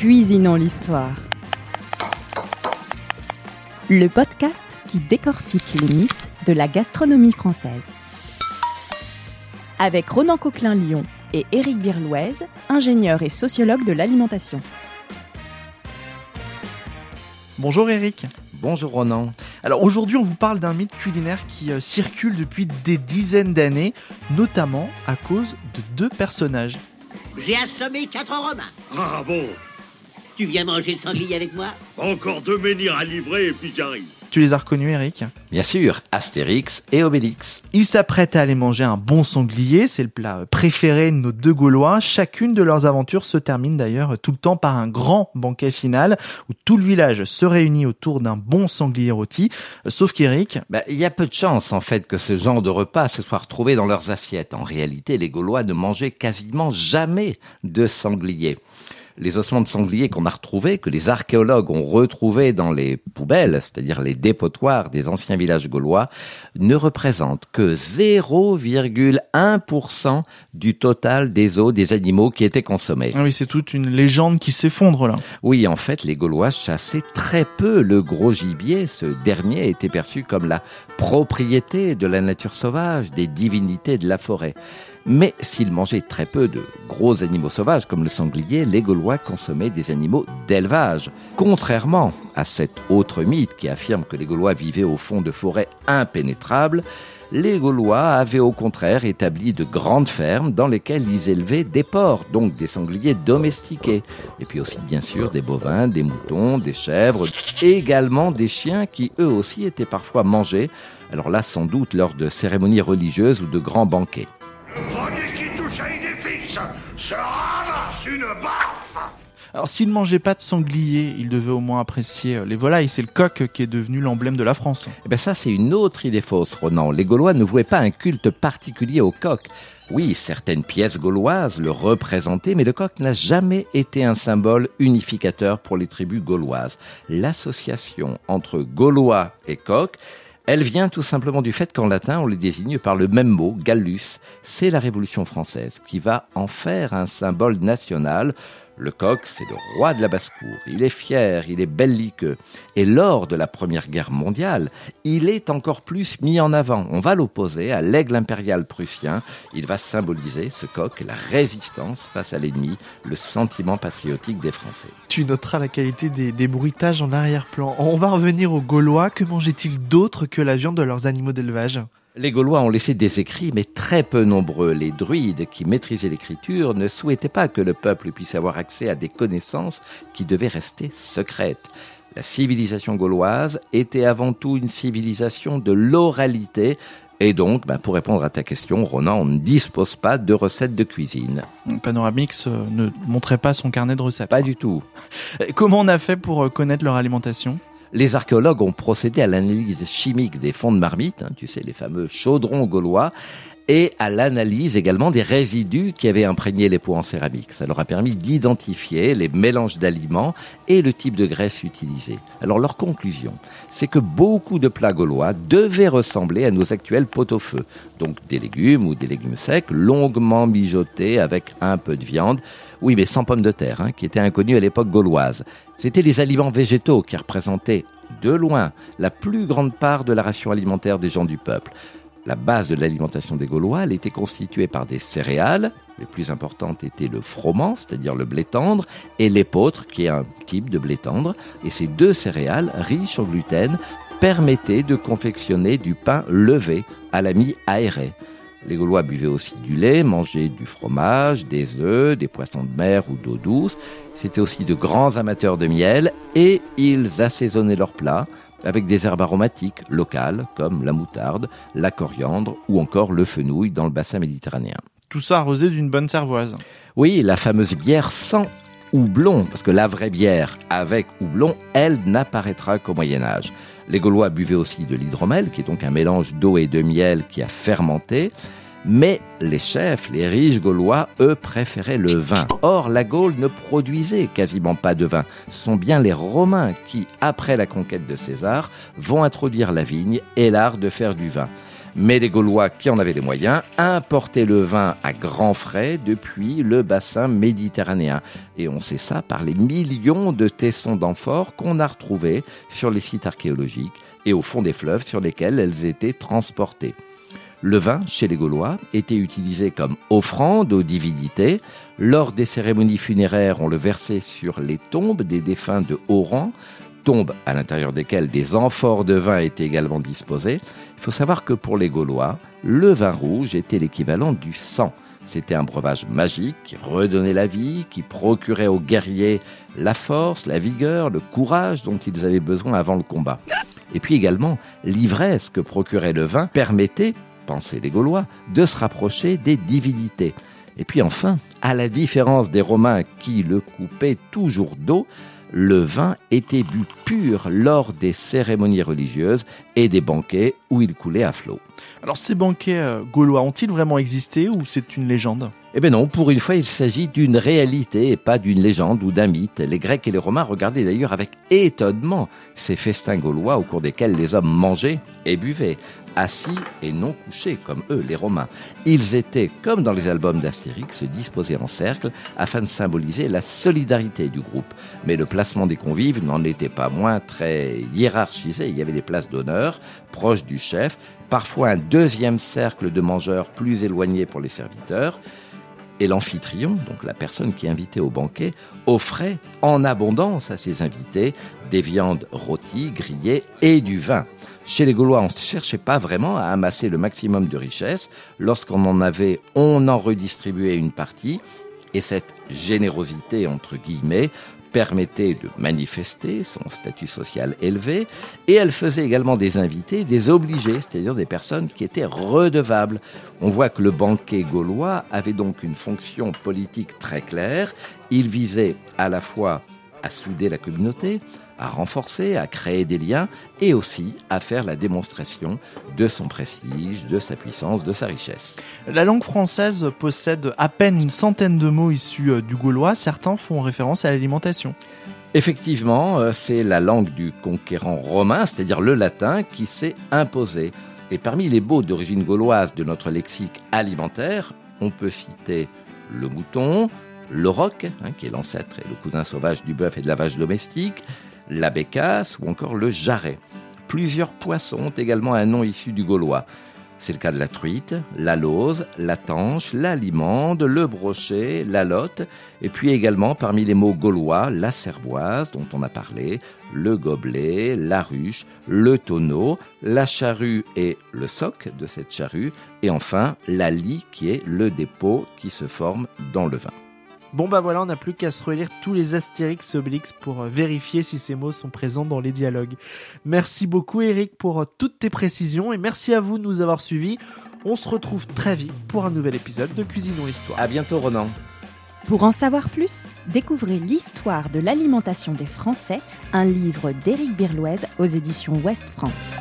Cuisinons l'histoire. Le podcast qui décortique les mythes de la gastronomie française. Avec Ronan Coquelin-Lyon et Éric Birlouez, ingénieur et sociologue de l'alimentation. Bonjour Eric. Bonjour Ronan. Alors aujourd'hui on vous parle d'un mythe culinaire qui euh, circule depuis des dizaines d'années, notamment à cause de deux personnages. J'ai assommé quatre Romains. Ah bon Tu viens manger le sanglier avec moi Encore deux menhirs à livrer et puis j'arrive. Tu les as reconnus Eric Bien sûr, Astérix et Obélix. Ils s'apprêtent à aller manger un bon sanglier, c'est le plat préféré de nos deux Gaulois. Chacune de leurs aventures se termine d'ailleurs tout le temps par un grand banquet final où tout le village se réunit autour d'un bon sanglier rôti. Sauf qu'Eric, Bah, Il y a peu de chances en fait que ce genre de repas se soit retrouvé dans leurs assiettes. En réalité, les Gaulois ne mangeaient quasiment jamais de sanglier. Les ossements de sanglier qu'on a retrouvés, que les archéologues ont retrouvés dans les poubelles, c'est-à-dire les dépotoirs des anciens villages gaulois, ne représentent que 0,1% du total des os des animaux qui étaient consommés. ah oui c'est toute une légende qui s'effondre là. Oui, en fait, les Gaulois chassaient très peu le gros gibier. Ce dernier était perçu comme la propriété de la nature sauvage, des divinités de la forêt. Mais s'ils mangeaient très peu de gros animaux sauvages comme le sanglier, les Gaulois consommaient des animaux d'élevage. Contrairement à cet autre mythe qui affirme que les Gaulois vivaient au fond de forêts impénétrables, les Gaulois avaient au contraire établi de grandes fermes dans lesquelles ils élevaient des porcs, donc des sangliers domestiqués, et puis aussi bien sûr des bovins, des moutons, des chèvres, également des chiens qui eux aussi étaient parfois mangés, alors là sans doute lors de cérémonies religieuses ou de grands banquets. Se ramasse une baffe Alors s'ils ne mangeaient pas de sanglier, ils devaient au moins apprécier euh, les volailles. C'est le coq qui est devenu l'emblème de la France. Eh ben ça, c'est une autre idée fausse, Ronan. Les Gaulois ne vouaient pas un culte particulier au coq. Oui, certaines pièces gauloises le représentaient, mais le coq n'a jamais été un symbole unificateur pour les tribus gauloises. L'association entre Gaulois et coq, elle vient tout simplement du fait qu'en latin, on les désigne par le même mot, gallus. C'est la Révolution française qui va en faire un symbole national. Le coq, c'est le roi de la basse-cour. Il est fier, il est belliqueux. Et lors de la Première Guerre mondiale, il est encore plus mis en avant. On va l'opposer à l'aigle impérial prussien. Il va symboliser, ce coq, la résistance face à l'ennemi, le sentiment patriotique des Français. Tu noteras la qualité des, bruitages en arrière-plan. On va revenir aux Gaulois. Que mangeaient-ils d'autre que la viande de leurs animaux d'élevage? Les Gaulois ont laissé des écrits, mais très peu nombreux. Les druides qui maîtrisaient l'écriture ne souhaitaient pas que le peuple puisse avoir accès à des connaissances qui devaient rester secrètes. La civilisation gauloise était avant tout une civilisation de l'oralité. Et donc, ben, pour répondre à ta question, Ronan, on ne dispose pas de recettes de cuisine. Panoramix euh, ne montrait pas son carnet de recettes. Pas du tout. Comment on a fait pour euh, connaître leur alimentation? Les archéologues ont procédé à l'analyse chimique des fonds de marmite, hein, tu sais, les fameux chaudrons gaulois, et à l'analyse également des résidus qui avaient imprégné les pots en céramique. Ça leur a permis d'identifier les mélanges d'aliments et le type de graisse utilisée. Alors leur conclusion, c'est que beaucoup de plats gaulois devaient ressembler à nos actuels pot-au-feu. Donc des légumes ou des légumes secs longuement mijotés avec un peu de viande. Oui, mais sans pommes de terre, hein, qui étaient inconnus à l'époque gauloise. C'était les aliments végétaux qui représentaient de loin la plus grande part de la ration alimentaire des gens du peuple. La base de l'alimentation des Gaulois, était constituée par des céréales. Les plus importantes étaient le froment, c'est-à-dire le blé tendre, et l'épeautre, qui est un type de blé tendre. Et ces deux céréales, riches en gluten, permettaient de confectionner du pain levé à la mie aérée. Les Gaulois buvaient aussi du lait, mangeaient du fromage, des œufs, des poissons de mer ou d'eau douce. C'étaient aussi de grands amateurs de miel et ils assaisonnaient leurs plats avec des herbes aromatiques locales comme la moutarde, la coriandre ou encore le fenouil dans le bassin méditerranéen. Tout ça arrosé d'une bonne cervoise. Oui, la fameuse bière sans houblon, parce que la vraie bière avec houblon, elle n'apparaîtra qu'au Moyen Âge. Les Gaulois buvaient aussi de l'hydromel, qui est donc un mélange d'eau et de miel qui a fermenté. Mais les chefs, les riches gaulois, eux, préféraient le vin. Or, la Gaule ne produisait quasiment pas de vin. Ce sont bien les Romains qui, après la conquête de César, vont introduire la vigne et l'art de faire du vin. Mais les Gaulois qui en avaient les moyens importaient le vin à grands frais depuis le bassin méditerranéen. Et on sait ça par les millions de tessons d'amphores qu'on a retrouvés sur les sites archéologiques et au fond des fleuves sur lesquels elles étaient transportées. Le vin, chez les Gaulois, était utilisé comme offrande aux divinités. Lors des cérémonies funéraires, on le versait sur les tombes des défunts de haut rang, tombes à l'intérieur desquelles des amphores de vin étaient également disposés. Il faut savoir que pour les Gaulois, le vin rouge était l'équivalent du sang. C'était un breuvage magique qui redonnait la vie, qui procurait aux guerriers la force, la vigueur, le courage dont ils avaient besoin avant le combat. Et puis également, l'ivresse que procurait le vin permettait, pensaient les Gaulois, de se rapprocher des divinités. Et puis enfin, à la différence des Romains qui le coupaient toujours d'eau, le vin était bu pur lors des cérémonies religieuses et des banquets où il coulait à flot. Alors ces banquets euh, gaulois ont-ils vraiment existé ou c'est une légende? Eh bien non, pour une fois il s'agit d'une réalité et pas d'une légende ou d'un mythe. Les Grecs et les Romains regardaient d'ailleurs avec étonnement ces festins gaulois au cours desquels les hommes mangeaient et buvaient assis et non couchés, comme eux, les Romains. Ils étaient, comme dans les albums d'Astérix, disposés en cercle afin de symboliser la solidarité du groupe. Mais le placement des convives n'en était pas moins très hiérarchisé. Il y avait des places d'honneur proches du chef, parfois un deuxième cercle de mangeurs plus éloigné pour les serviteurs. Et l'amphitryon, donc la personne qui invitait au banquet, offrait en abondance à ses invités des viandes rôties, grillées et du vin. Chez les Gaulois, on ne cherchait pas vraiment à amasser le maximum de richesses. Lorsqu'on en avait, on en redistribuait une partie. Et cette générosité, entre guillemets, permettait de manifester son statut social élevé et elle faisait également des invités, des obligés, c'est-à-dire des personnes qui étaient redevables. On voit que le banquet gaulois avait donc une fonction politique très claire. Il visait à la fois à souder la communauté, à renforcer, à créer des liens et aussi à faire la démonstration de son prestige, de sa puissance, de sa richesse. La langue française possède à peine une centaine de mots issus euh, du gaulois. Certains font référence à l'alimentation. Effectivement, euh, c'est la langue du conquérant romain, c'est-à-dire le latin, qui s'est imposée. Et parmi les mots d'origine gauloise de notre lexique alimentaire, on peut citer le mouton, le roc, hein, qui est l'ancêtre et le cousin sauvage du bœuf et de la vache domestique, la bécasse ou encore le jarret. Plusieurs poissons ont également un nom issu du gaulois. C'est le cas de la truite, la lauze, la tanche, la limande, le brochet, la lotte, et puis également parmi les mots gaulois, la cervoise dont on a parlé, le gobelet, la ruche, le tonneau, la charrue et le soc de cette charrue, et enfin la lie qui est le dépôt qui se forme dans le vin. Bon bah voilà, on n'a plus qu'à se relire tous les Astérix Obélix pour euh, vérifier si ces mots sont présents dans les dialogues. Merci beaucoup Eric pour euh, toutes tes précisions et merci à vous de nous avoir suivis. On se retrouve très vite pour un nouvel épisode de Cuisinons Histoire. À bientôt Ronan. Pour en savoir plus, découvrez l'histoire de l'alimentation des Français, un livre d'Éric Birloise aux éditions Ouest France.